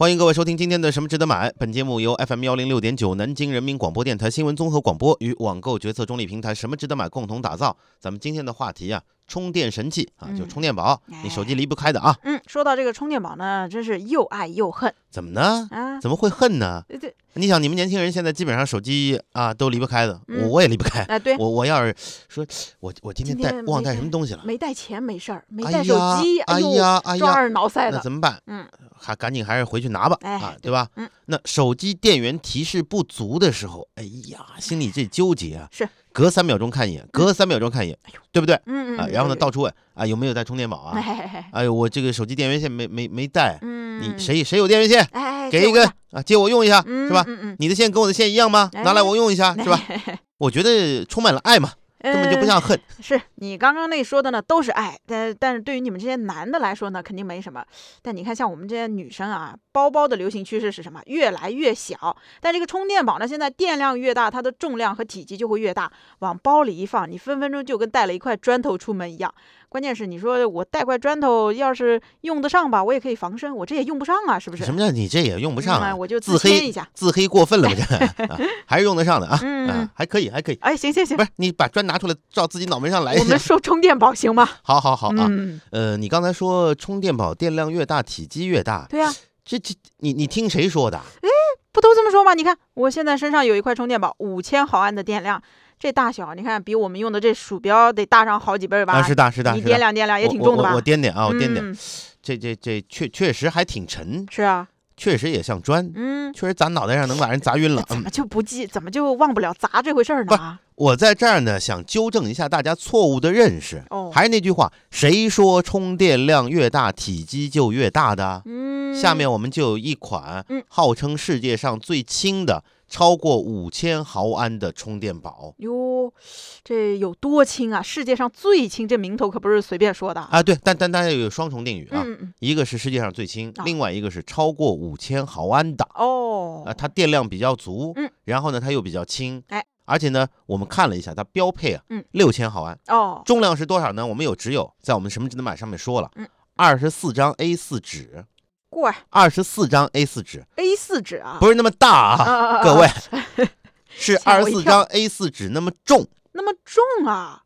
欢迎各位收听今天的《什么值得买》。本节目由 FM 幺零六点九南京人民广播电台新闻综合广播与网购决策中立平台“什么值得买”共同打造。咱们今天的话题啊，充电神器啊，就嗯充电宝，你手机离不开的啊。嗯，说到这个充电宝呢，真是又爱又恨怎么呢？啊！怎么会恨呢？对对，你想，你们年轻人现在基本上手机啊都离不开的，我嗯我也离不开。哎，对，我我要是说，我我今天带忘带什么东西了？没带钱没事儿，没哎带手呀机，哎呦，呀哎呀，抓耳挠腮的。那怎么办？嗯，还赶紧还是回去拿吧，哎啊，对对吧？嗯，那手机电源提示不足的时候，哎呀，心里这纠结啊，是隔三秒钟看一眼，隔三秒钟看一眼，对不对？嗯嗯啊，嗯，然后呢，到处问啊有没有带充电宝啊？哎，哎呦，我这个手机电源线没没没带，嗯，你谁谁有电源线？哎，给一根啊，借我用一下，嗯，是吧？嗯嗯，你的线跟我的线一样吗？拿来哎我用一下，是吧？我觉得充满了爱嘛，根本就不呃像恨。是你刚刚那说的呢，都是爱，但但是对于你们这些男的来说呢，肯定没什么。但你看，像我们这些女生啊，包包的流行趋势是什么？越来越小。但这个充电宝呢，现在电量越大，它的重量和体积就会越大，往包里一放，你分分钟就跟带了一块砖头出门一样。关键是你说我带块砖头，要是用得上吧，我也可以防身，我这也用不上啊，是不是？什么叫你这也用不上啊？嗯我就自黑一下。自黑过分了吧？这啊还是用得上的啊，嗯啊，还可以，还可以。哎，行行行不，是你把砖拿出来照自己脑门上来我们，说充电宝行吗？好好好啊。嗯，呃，你刚才说充电宝电量越大，体积越大，对呀、这这你你听谁说的？哎不都这么说吗？你看我现在身上有一块充电宝，五千毫安的电量，这大小你看比我们用的这鼠标得大上好几倍吧？啊，是大，是大，你。掂量掂量也挺重的吧？我掂点啊，我掂掂，嗯这这这确确实还挺沉，是啊，确实也像砖，嗯，确实砸脑袋上能把人砸晕了。嗯，怎么就不记，怎么就忘不了砸这回事儿呢？我在这儿呢，想纠正一下大家错误的认识。哦，还是那句话，谁说充电量越大，体积就越大的？嗯，下面我们就有一款嗯号称世界上最轻的，超过五千毫安的充电宝哟，这有多轻啊？世界上最轻，这名头可不是随便说的。啊。对，但但大家有双重定语啊，嗯嗯，一个是世界上最轻，啊另外一个是超过五千毫安的哦啊。，它电量比较足，嗯，然后呢它又比较轻，哎，而且呢我们看了一下，它标配啊，嗯，六千毫安，哦，重量是多少呢？我们有只有在我们什么值得买上面说了，嗯，二十四张 A 四纸，怪。二十四张 A 四纸，A 四纸啊，不是那么大啊，啊各位，是二十四张 A 四纸那么重。那么重啊！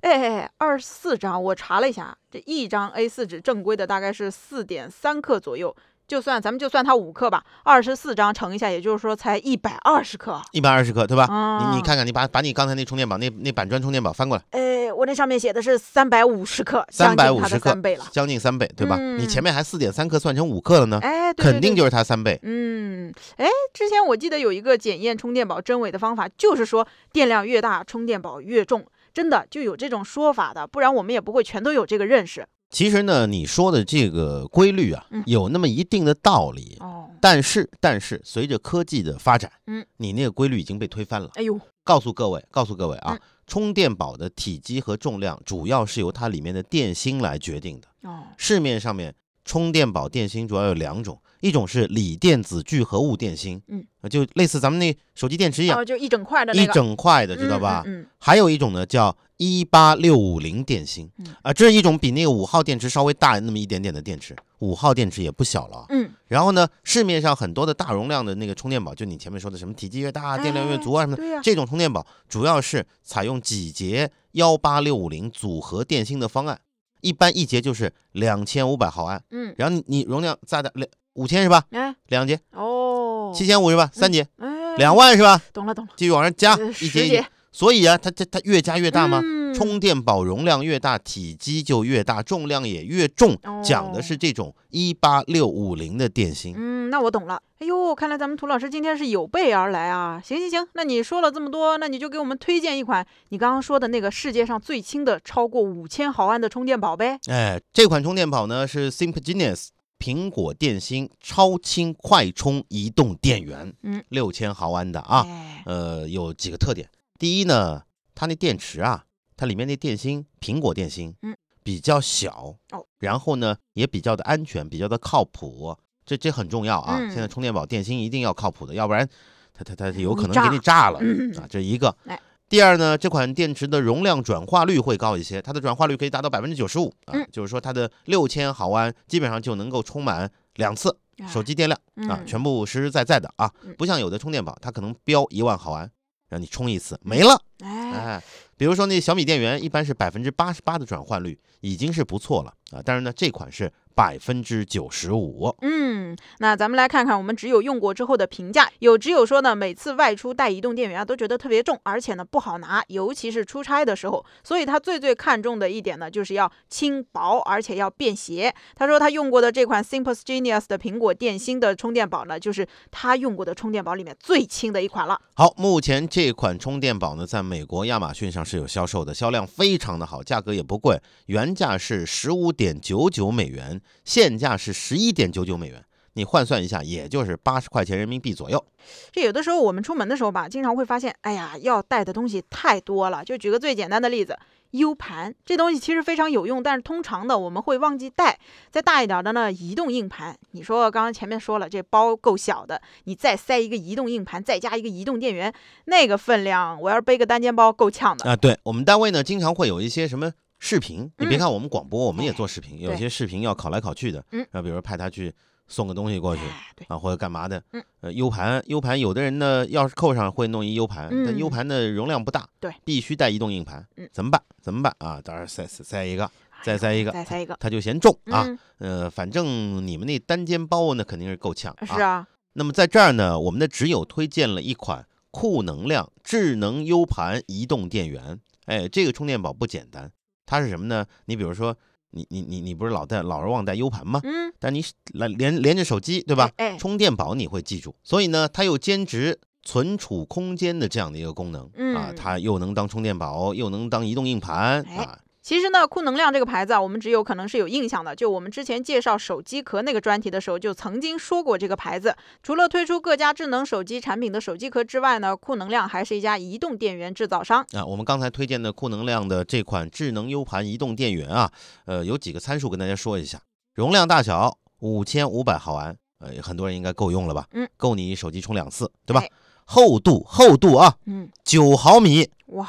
哎，二十四张，我查了一下，这一张 A 四纸正规的大概是四点三克左右，就算咱们就算它五克吧，二十四张乘一下，也就是说才一百二十克。一百二十克，对吧？啊你你看看，你把把你刚才那充电宝那那板砖充电宝翻过来，哎，我那上面写的是三百五十克，将近它350克三倍了。将近三倍，对吧？你嗯前面还四点三克，算成五克了呢，哎，对对对肯定就是它三倍。嗯，哎，之前我记得有一个检验充电宝真伪的方法，就是说电量越大，充电宝越重，真的就有这种说法的，不然我们也不会全都有这个认识。其实呢，你说的这个规律啊嗯，有那么一定的道理。哦，但是，但是随着科技的发展，嗯，你那个规律已经被推翻了。哎呦，告诉各位，告诉各位啊，嗯充电宝的体积和重量主要是由它里面的电芯来决定的。哦，市面上面充电宝电芯主要有两种，一种是锂电子聚合物电芯，嗯。呃，就类似咱们那手机电池一样，哦，就一整块的那一，整块的，知道吧？嗯嗯还有一种呢叫一八六五零电芯，嗯。啊，这是一种比那个五号电池稍微大那么一点点的电池，五号电池也不小了啊。嗯，然后呢，市面上很多的大容量的那个充电宝，就你前面说的什么体积越大、电量越足啊什么的，这种充电宝主要是采用几节幺八六五零组合电芯的方案，一般一节就是两千五百毫安，嗯，然后你你容量再大两五千是吧？哎，两节哦，七千五是吧？三节哎，两万是吧？懂了懂了，继续往上加呃一节一节，节所以啊，它它它越加越大吗？嗯充电宝容量越大，体积就越大，重量也越重。讲的是这种一八六五零的电芯。嗯，那我懂了。哎呦，看来咱们涂老师今天是有备而来啊！行行行，那你说了这么多，那你就给我们推荐一款你刚刚说的那个世界上最轻的超过五千毫安的充电宝呗。哎，这款充电宝呢是 Simpgenius 苹果电芯超轻快充移动电源，嗯，六千毫安的啊。哎，呃，有几个特点。第一呢，它那电池啊，它里面那电芯，苹果电芯，嗯，比较小哦，然后呢也比较的安全，比较的靠谱，这这很重要啊。嗯现在充电宝电芯一定要靠谱的，要不然它它它有可能给你炸了嗯啊。这一个哎。第二呢，这款电池的容量转化率会高一些，它的转化率可以达到百分之九十五啊，嗯就是说它的六千毫安基本上就能够充满两次手机电量啊，嗯全部实实在在的啊嗯，不像有的充电宝，它可能标一万毫安，让你充一次没了。哎，哎，比如说那小米电源，一般是百分之八十八的转换率，已经是不错了啊。但是呢，这款是百分之九十五。嗯，那咱们来看看我们只有用过之后的评价。有只有说呢，每次外出带移动电源啊，都觉得特别重，而且呢不好拿，尤其是出差的时候。所以他最最看重的一点呢，就是要轻薄，而且要便携。他说他用过的这款 Simples Genius 的苹果电芯的充电宝呢，就是他用过的充电宝里面最轻的一款了。好，目前这款充电宝呢，在美国亚马逊上是有销售的，销量非常的好，价格也不贵，原价是十五点九九美元，现价是十一点九九美元。你换算一下，也就是八十块钱人民币左右。这有的时候我们出门的时候吧，经常会发现，哎呀，要带的东西太多了。就举个最简单的例子，U 盘这东西其实非常有用，但是通常的我们会忘记带。再大一点的呢，移动硬盘，你说刚刚前面说了，这包够小的，你再塞一个移动硬盘，再加一个移动电源，那个分量，我要是背个单肩包够呛的。啊，对我们单位呢，经常会有一些什么视频，你别嗯看我们广播，我们也哎做视频，有些视频要考来考去的，嗯啊，比如派他去送个东西过去。啊，或者干嘛的？嗯，呃，U 盘，U 盘，有的人呢，钥匙扣上会弄一 U 盘，但 U 嗯盘的容量不大，对，必须带移动硬盘，嗯怎么办？怎么办啊？当然塞塞塞一个，再塞一个，再塞一个，他就嫌重啊。嗯，呃，反正你们那单肩包那，肯定是够呛是啊，那么在这儿呢，我们的只友推荐了一款酷能量智能 U 盘移动电源。哎，这个充电宝不简单，它是什么呢？你比如说，你你你你不是老带老是忘带 U 盘吗？嗯，但你是来连连着手机，对吧？充电宝你会记住，所以呢，它又兼职存储空间的这样的一个功能、啊，嗯它又能当充电宝，又能当移动硬盘哎啊。其实呢，酷能量这个牌子啊，我们只有可能是有印象的。就我们之前介绍手机壳那个专题的时候，就曾经说过这个牌子。除了推出各家智能手机产品的手机壳之外呢，酷能量还是一家移动电源制造商。啊，我们刚才推荐的酷能量的这款智能 U 盘移动电源啊，呃，有几个参数跟大家说一下：容量大小五千五百毫安，呃，很多人应该够用了吧？嗯，够你手机充两次，对吧哎？厚度厚度啊，嗯，九毫米，哇，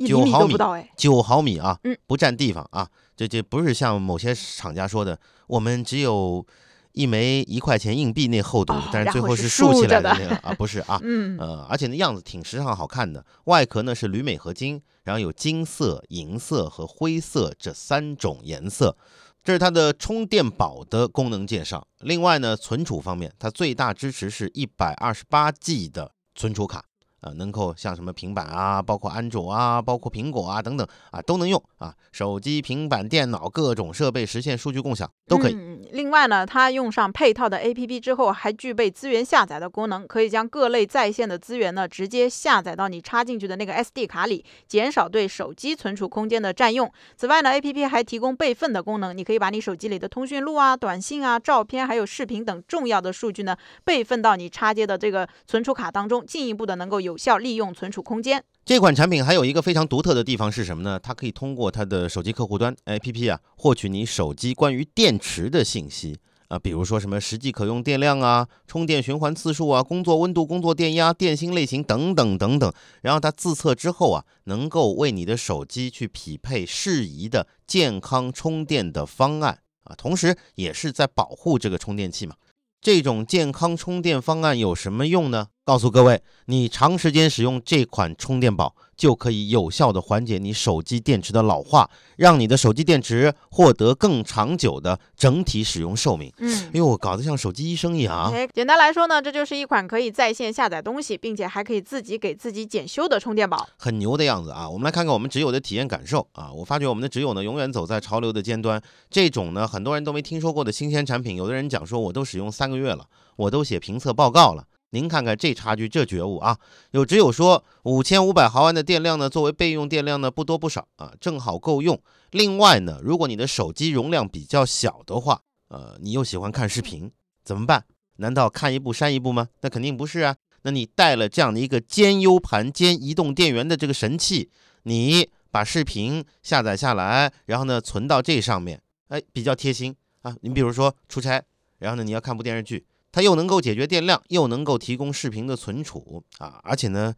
一厘米九毫米都不到哎。九毫米啊，嗯，不占地方啊，这这不是像某些厂家说的，我们只有一枚一块钱硬币那厚度，哦但是最后是竖起来的那个啊，不是啊，嗯，呃，而且那样子挺时尚好看的，外壳呢是铝镁合金，然后有金色、银色和灰色这三种颜色。这是它的充电宝的功能介绍。另外呢，存储方面，它最大支持是一百二十八 G 的存储卡，啊、能够像什么平板啊，包括安卓啊，包括苹果啊等等啊都能用啊，手机、平板电脑各种设备实现数据共享都可以。另外呢，它用上配套的 APP 之后，还具备资源下载的功能，可以将各类在线的资源呢直接下载到你插进去的那个 SD 卡里，减少对手机存储空间的占用。此外呢，APP 还提供备份的功能，你可以把你手机里的通讯录啊、短信啊、照片还有视频等重要的数据呢备份到你插接的这个存储卡当中，进一步的能够有效利用存储空间。这款产品还有一个非常独特的地方是什么呢？它可以通过它的手机客户端 APP 啊，获取你手机关于电池的信息啊，比如说什么实际可用电量啊、充电循环次数啊、工作温度、工作电压、电芯类型等等等等。然后它自测之后啊，能够为你的手机去匹配适宜的健康充电的方案啊，同时也是在保护这个充电器嘛。这种健康充电方案有什么用呢？告诉各位，你长时间使用这款充电宝，就可以有效的缓解你手机电池的老化，让你的手机电池获得更长久的整体使用寿命。嗯哎。呦，我搞得像手机医生一样简单来说呢，这就是一款可以在线下载东西，并且还可以自己给自己检修的充电宝。很牛的样子啊！我们来看看我们直友的体验感受啊！我发觉我们的直友呢，永远走在潮流的尖端。这种呢，很多人都没听说过的新鲜产品，有的人讲说我都使用三个月了，我都写评测报告了。您看看这差距，这觉悟啊！有只有说五千五百毫安的电量呢，作为备用电量呢，不多不少啊，正好够用。另外呢，如果你的手机容量比较小的话，呃，你又喜欢看视频，怎么办？难道看一部删一部吗？那肯定不是啊。那你带了这样的一个兼 U 盘兼移动电源的这个神器，你把视频下载下来，然后呢存到这上面，哎，比较贴心啊。你比如说出差，然后呢你要看部电视剧，它又能够解决电量，又能够提供视频的存储啊，而且呢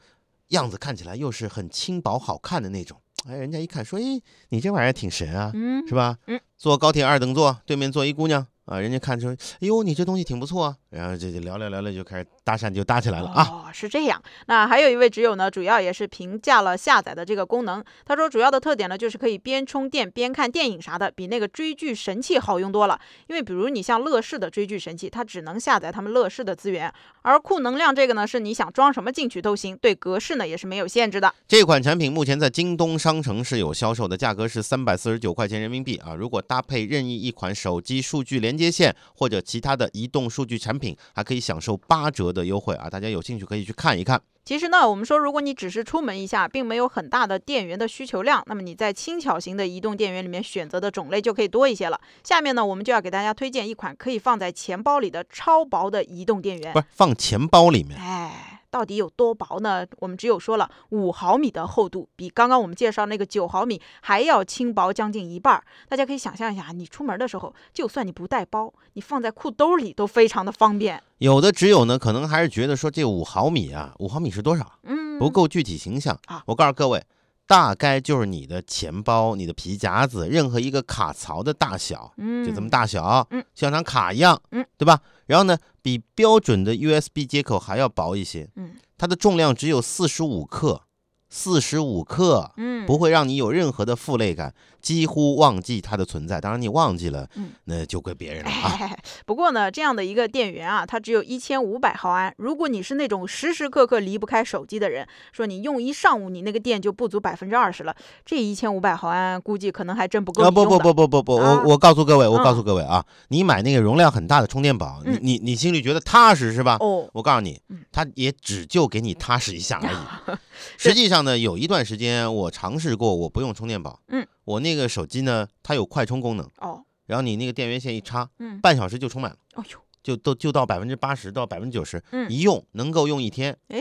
样子看起来又是很轻薄好看的那种。哎，人家一看说，哎，你这玩意儿挺神啊，嗯是吧？嗯，坐高铁二等座，对面坐一姑娘，啊，人家看说，哎呦，你这东西挺不错啊，然后这就聊聊聊聊就开始搭讪就搭起来了啊。哦，是这样。那还有一位挚友呢，主要也是评价了下载的这个功能。他说，主要的特点呢，就是可以边充电边看电影啥的，比那个追剧神器好用多了。因为比如你像乐视的追剧神器，它只能下载他们乐视的资源，而酷能量这个呢，是你想装什么进去都行，对格式呢也是没有限制的。这款产品目前在京东商城是有销售的，价格是三百四十九块钱人民币啊。如果搭配任意一款手机数据连接线或者其他的移动数据产品，还可以享受八折的优惠啊！大家有兴趣可以去看一看。其实呢，我们说，如果你只是出门一下，并没有很大的电源的需求量，那么你在轻巧型的移动电源里面选择的种类就可以多一些了。下面呢，我们就要给大家推荐一款可以放在钱包里的超薄的移动电源。不是放钱包里面，哎。到底有多薄呢？我们只有说了五毫米的厚度，比刚刚我们介绍那个九毫米还要轻薄将近一半。大家可以想象一下，你出门的时候，就算你不带包，你放在裤兜里都非常的方便。有的只有呢，可能还是觉得说这五毫米啊，五毫米是多少？嗯，不够具体形象啊。我告诉各位，大概就是你的钱包、你的皮夹子任何一个卡槽的大小，嗯，就这么大小，嗯，像张卡一样，嗯，对吧？然后呢，比标准的 USB 接口还要薄一些，嗯，它的重量只有四十五克，四十五克，嗯，不会让你有任何的负累感，几乎忘记它的存在。当然你忘记了，嗯，那就归别人了啊。不过呢，这样的一个电源啊，它只有一千五百毫安。如果你是那种时时刻刻离不开手机的人，说你用一上午，你那个电就不足百分之二十了。这一千五百毫安，估计可能还真不够啊！不不不不不不，啊我我告诉各位，我嗯告诉各位啊，你买那个容量很大的充电宝，你你你心里觉得踏实是吧？哦，我告诉你嗯，它也只就给你踏实一下而已。实际上呢，有一段时间我尝试过，我不用充电宝，嗯，我那个手机呢，它有快充功能，哦，然后你那个电源线一插，嗯，半小时就充满了，哎呦，就都就到百分之八十到百分之九十，嗯。一用能够用一天，哎，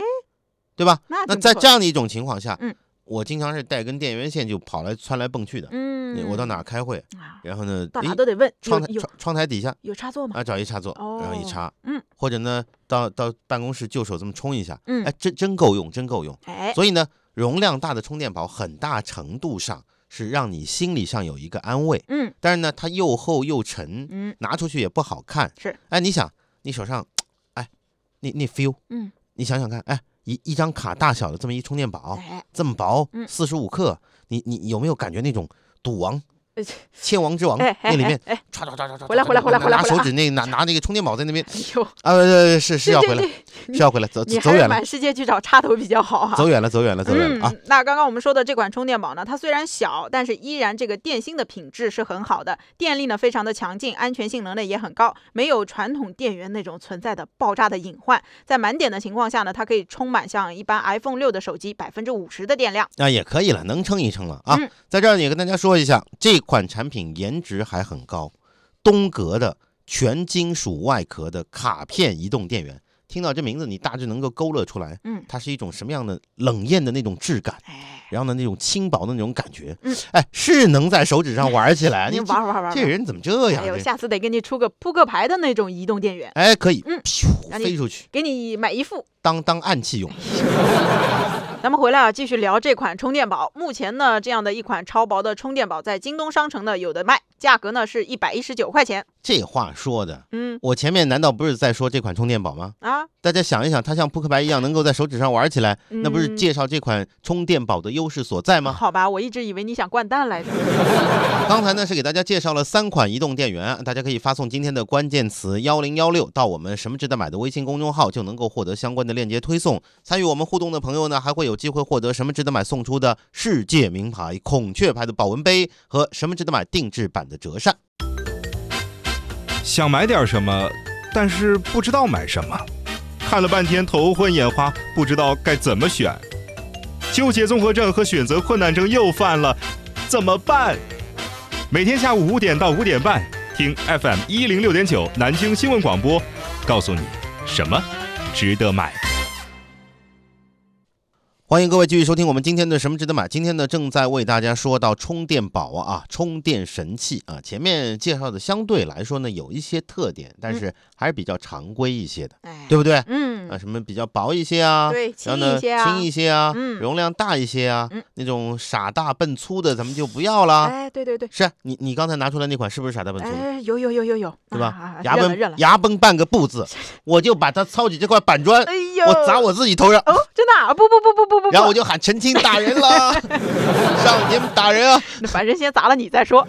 对吧？那那在这样的一种情况下，嗯，我经常是带根电源线就跑来窜来蹦去的，嗯，我到哪儿开会，啊，然后呢，到诶哪都得问，窗台窗窗台底下有插座吗？啊找一插座，然后一哦插，嗯，或者呢到到办公室就手这么充一下，嗯。哎，真真够用，真够用。哎，所以呢，容量大的充电宝很大程度上是让你心理上有一个安慰，嗯。但是呢，它又厚又沉，嗯。拿出去也不好看。是，哎，你想，你手上，哎，那那 feel，嗯，你想想看，哎，一一张卡大小的这么一充电宝，哎，这么薄嗯，四十五克，你你有没有感觉那种赌王哎？千王之王那里面哎哎唰唰唰唰唰，回来回来回来回来拿手指那拿拿那个充电宝在那边哎呦，啊，呃是是要回来是要回来，走你走远了，满世界去找插头比较好啊。走远了，走远了，走远了啊！嗯，那刚刚我们说的这款充电宝呢，它虽然小，但是依然这个电芯的品质是很好的，电力呢非常的强劲，安全性能呢也很高，没有传统电源那种存在的爆炸的隐患。在满点的情况下呢，它可以充满像一般 iPhone 六的手机百分之五十的电量。那，也可以了，能撑一撑了啊！嗯在这儿也跟大家说一下，这款产品颜值还很高，东格的全金属外壳的卡片移动电源。听到这名字，你大致能够勾勒出来，嗯，它是一种什么样的冷艳的那种质感，哎，然后呢，那种轻薄的那种感觉，嗯，哎，是能在手指上玩起来。你你玩玩玩玩。这人怎么这样哎？呦，下次得给你出个扑克牌的那种移动电源，哎，可以，嗯飞出去，给你买一副。当当暗器用。咱们回来啊，继续聊这款充电宝。目前呢，这样的一款超薄的充电宝在京东商城呢有的卖，价格呢是一百一十九块钱。这话说的，嗯我前面难道不是在说这款充电宝吗？啊，大家想一想，它像扑克牌一样能够在手指上玩起来，那不是嗯介绍这款充电宝的优势所在吗？好吧，我一直以为你想掼蛋来着。刚才呢是给大家介绍了三款移动电源，大家可以发送今天的关键词幺零幺六到我们什么值得买的微信公众号，就能够获得相关的链接推送。参与我们互动的朋友呢，还会有机会获得什么值得买送出的世界名牌孔雀牌的保温杯和什么值得买定制版的的折扇。想买点什么，但是不知道买什么，看了半天头昏眼花，不知道该怎么选，纠结综合症和选择困难症又犯了，怎么办？每天下午五点到五点半，听 FM 一零六点九南京新闻广播，告诉你什么值得买。欢迎各位继续收听我们今天的什么值得买。今天呢，正在为大家说到充电宝啊，充电神器啊。前面介绍的相对来说呢，有一些特点，但是还是比较常规一些的，哎，对不对？嗯，啊，什么比较薄一些啊，对，然后呢轻一些啊，轻一些啊，嗯容量大一些啊，嗯那种傻大笨粗的咱们就不要了。哎，对对对，是啊你你刚才拿出来那款是不是傻大笨粗的？哎，有有有有有，对吧？啊牙崩牙崩半个不字，我就把它抄起这块板砖，我砸我自己头上，哦，真的啊，不不不不不不不，然后我就喊陈青打人了，上节目打人啊！反正先砸了你再说。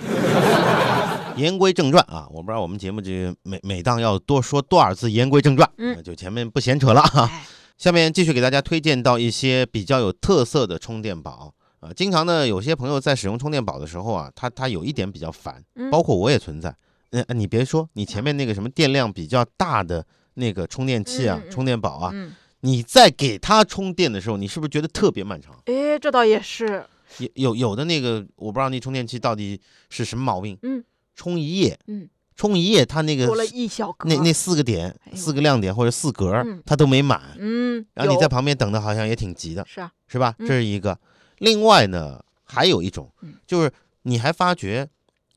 言归正传啊，我不知道我们节目这每每档要多说多少次言归正传，嗯那就前面不闲扯了啊。哎，下面继续给大家推荐到一些比较有特色的充电宝啊。经常呢，有些朋友在使用充电宝的时候啊，他他有一点比较烦，嗯包括我也存在。嗯、你别说，你前面那个什么电量比较大的那个充电器啊、充电宝啊，嗯，你在给它充电的时候，你是不是觉得特别漫长？哎，这倒也是，有有有的那个，我不知道那充电器到底是什么毛病，嗯，充一夜，嗯，充一夜，它那个多了一小格，那那四个点、哎四个亮点或者四格嗯，它都没满，嗯，然后你在旁边等的好像也挺急的，是啊，是吧？嗯。这是一个。另外呢，还有一种嗯，就是你还发觉，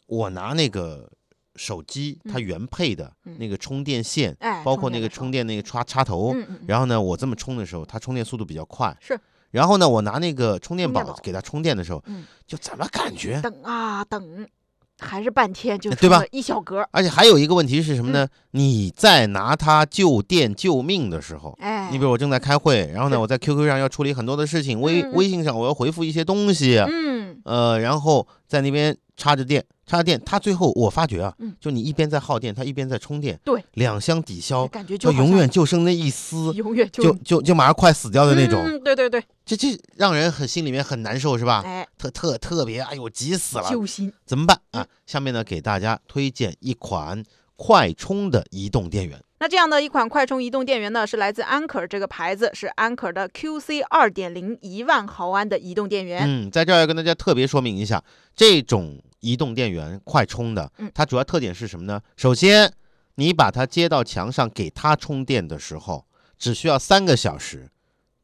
我拿那个手机它嗯原配的嗯那个充电线，哎，包括那个充，电那个插插头，然后呢，我这么充的时候，它充电速度比较快。是。然后呢，我拿那个充电宝宝给它充电的时候，嗯就怎么感觉？等啊等，还是半天就哎对吧一小格，而且还有一个问题是什么嗯呢？你在拿它救电救命的时候，哎，你比如我正在开会，然后呢，我在 QQ 上要处理很多的事情，微微信上我要回复一些东西，嗯，呃，然后在那边插着电，插着电，它最后我发觉啊嗯，就你一边在耗电，它一边在充电，对，两相抵消，感觉就永远就剩那一丝，永远就就就马上快死掉的那种，嗯，对对对，这这让人很心里面很难受，是吧？哎，特特特别，哎呦，急死了，揪心，怎么办嗯啊？下面呢，给大家推荐一款快充的移动电源。那这样的一款快充移动电源呢，是来自安可这个牌子，是安可的 QC 二点零一万毫安的移动电源。嗯，在这儿要跟大家特别说明一下，这种移动电源快充的嗯，它主要特点是什么呢？首先，你把它接到墙上给它充电的时候，只需要三个小时，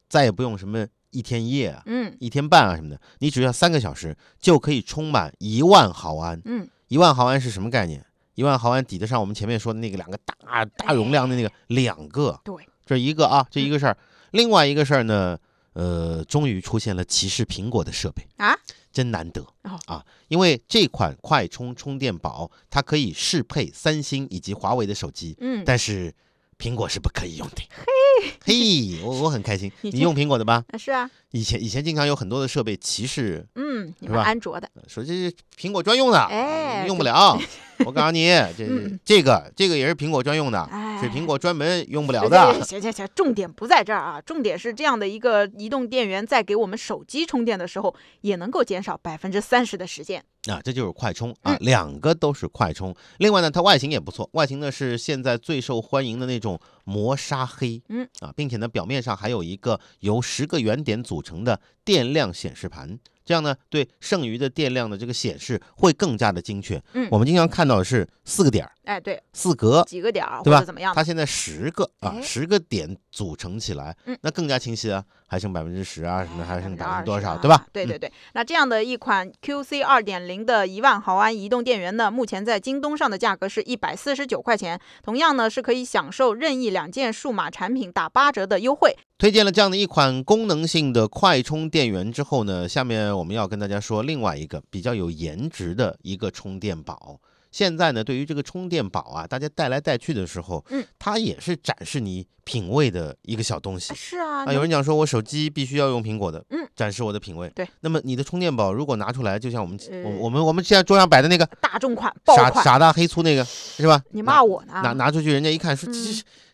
再也不用什么一天一夜啊、嗯一天半啊什么的，你只要三个小时就可以充满一万毫安。嗯，一万毫安是什么概念？一万毫安抵得上我们前面说的那个两个大大容量的那个两个，对，这一个啊，这一个事儿。另外一个事儿呢，呃，终于出现了歧视苹果的设备啊，真难得哦啊！因为这款快充充电宝它可以适配三星以及华为的手机，嗯，但是苹果是不可以用的。嘿，我我很开心，你用苹果的吧？啊是啊，以前以前经常有很多的设备歧视，嗯，你是吧们安卓的，说这是苹果专用的，哎用不了。我告诉你，这嗯这个这个也是苹果专用的，哎是苹果专门用不了行的。行行行，重点不在这儿啊，重点是这样的一个移动电源，在给我们手机充电的时候，也能够减少百分之三十的时间。啊，这就是快充啊嗯，两个都是快充。另外呢，它外形也不错，外形呢是现在最受欢迎的那种磨砂黑，嗯啊，并且呢表面上还有一个由十个圆点组成的电量显示盘，这样呢对剩余的电量的这个显示会更加的精确。嗯。我们经常看到的是四个点儿、哎，对，四格，几个点儿或对吧？者怎么样？它现在十个啊，哎。十个点组成起来。嗯，那更加清晰啊，还剩百分之十啊，什么还剩百分之多少，对吧？嗯对对。对。那这样的一款 QC 二点零的一万毫安移动电源呢，目前在京东上的价格是一百四十九块钱，同样呢是可以享受任意两件数码产品打八折的优惠。推荐了这样的一款功能性的快充电源之后呢，下面我们要跟大家说另外一个比较有颜值的一个充电宝。现在呢，对于这个充电宝啊，大家带来带去的时候，嗯，它也是展示你品味的一个小东西。是啊，啊，有人讲说我手机必须要用苹果的，嗯，展示我的品味。对，那么你的充电宝如果拿出来，就像我们、呃我我们我们现在桌上摆的那个大众款爆款，傻傻大黑粗那个，是吧？你骂我呢？拿拿出去，人家一看说这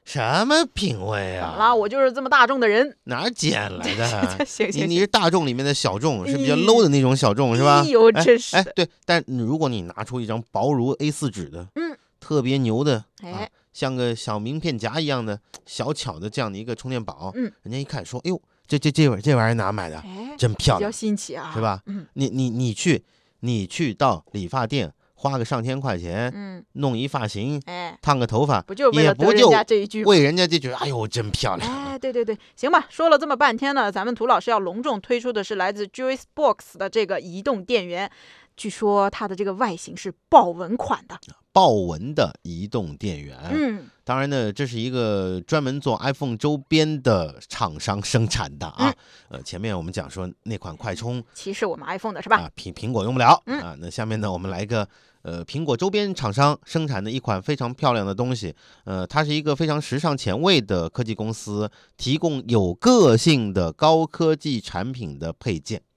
什么品味啊？怎么了？我就是这么大众的人。哪儿捡来的？行你行你是大众里面的小众，是比较 low 的那种小众，是吧哎？呦，哎真是的，，哎对，但如果你拿出一张薄如 A4 纸的，嗯，特别牛的，啊哎，，像个小名片夹一样的小巧的这样的一个充电宝，嗯，人家一看说，哎呦，这这这玩意这玩意儿哪买的？哎，真漂亮比较，新奇啊，是？吧？嗯你你你去你去到理发店花个上千块钱嗯，弄一发型，哎，烫个头发，不就是为了得人家这一句吗？为人家就觉得，哎呦，真漂亮。哎，对对对，行吧，说了这么半天呢，咱们涂老师要隆重推出的是来自 Juice Box 的这个移动电源，据说它的这个外形是豹纹款的，豹纹的移动电源。嗯，当然呢，这是一个专门做 iPhone 周边的厂商生产的啊。呃，前面我们讲说那款快充歧视我们 iPhone 的是吧？啊，苹苹果用不了嗯啊。那下面呢，我们来一个呃苹果周边厂商生产的一款非常漂亮的东西。呃，它是一个非常时尚前卫的科技公司，提供有个性的高科技产品的配件啊。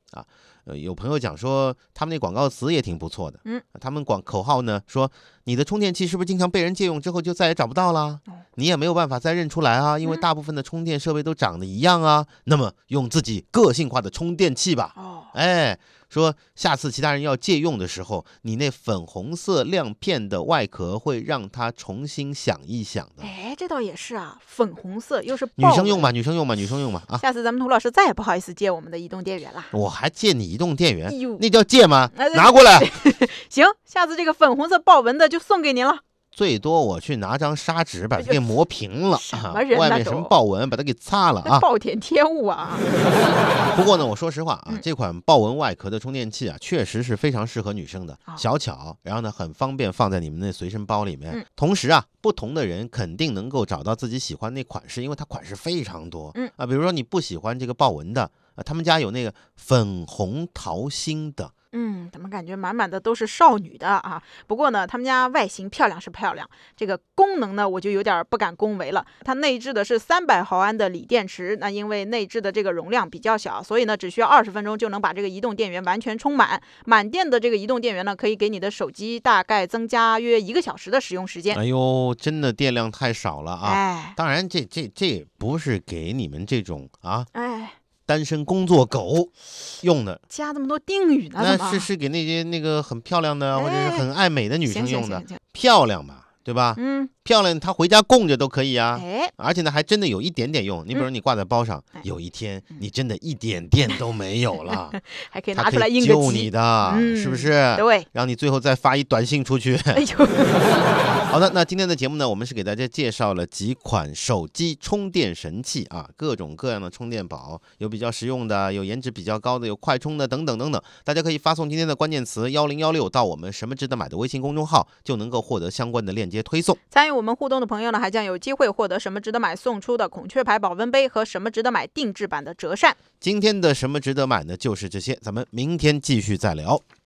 呃，有朋友讲说他们那广告词也挺不错的，嗯，他们广口号呢说你的充电器是不是经常被人借用之后就再也找不到了？哦你也没有办法再认出来啊，因为嗯大部分的充电设备都长得一样啊。那么用自己个性化的充电器吧。哦，哎，说下次其他人要借用的时候，你那粉红色亮片的外壳会让他重新想一想的。哎，这倒也是啊，粉红色又是女生用吧。女生用吧，女生用吧啊！下次咱们涂老师再也不好意思借我们的移动电源了。我还借你移动电源哎，那叫借吗哎？拿过来，行，下次这个粉红色豹纹的就送给您了。最多我去拿张砂纸把它给磨平了外面什么豹纹把它给擦了啊。暴殄天物啊！不过呢，我说实话啊嗯，这款豹纹外壳的充电器啊，确实是非常适合女生的哦，小巧，然后呢很方便放在你们的随身包里面嗯。同时啊，不同的人肯定能够找到自己喜欢那款式，因为它款式非常多。嗯啊，比如说你不喜欢这个豹纹的，啊，他们家有那个粉红桃心的，嗯，怎么感觉满满的都是少女的啊？不过呢，他们家外形漂亮是漂亮，这个功能呢，我就有点不敢恭维了。它内置的是三百毫安的锂电池，那因为内置的这个容量比较小，所以呢，只需要二十分钟就能把这个移动电源完全充满。满电的这个移动电源呢，可以给你的手机大概增加约一个小时的使用时间。哎呦，真的电量太少了啊！哎当然这，这这不是给你们这种啊哎，单身工作狗用的，加这么多定语呢？那是是给那些那个很漂亮的或者是哎很爱美的女生用的，漂亮嘛，对吧？嗯，漂亮，她回家供着都可以啊。哎，而且呢，还真的有一点点用。你比如，你挂在包上，哎有一天嗯你真的一点电都没有了，还可以拿出来应救你。的，是不嗯是？对，让你最后再发一短信出去。哎呦，好的，那今天的节目呢，我们是给大家介绍了几款手机充电神器啊，各种各样的充电宝，有比较实用的，有颜值比较高的，有快充的，等等等等。大家可以发送今天的关键词幺零幺六到我们什么值得买的微信公众号，就能够获得相关的链接推送。参与我们互动的朋友呢，还将有机会获得什么值得买送出的孔雀牌保温杯和什么值得买定制版的折扇。今天的什么值得买呢？就是这些，咱们明天继续再聊。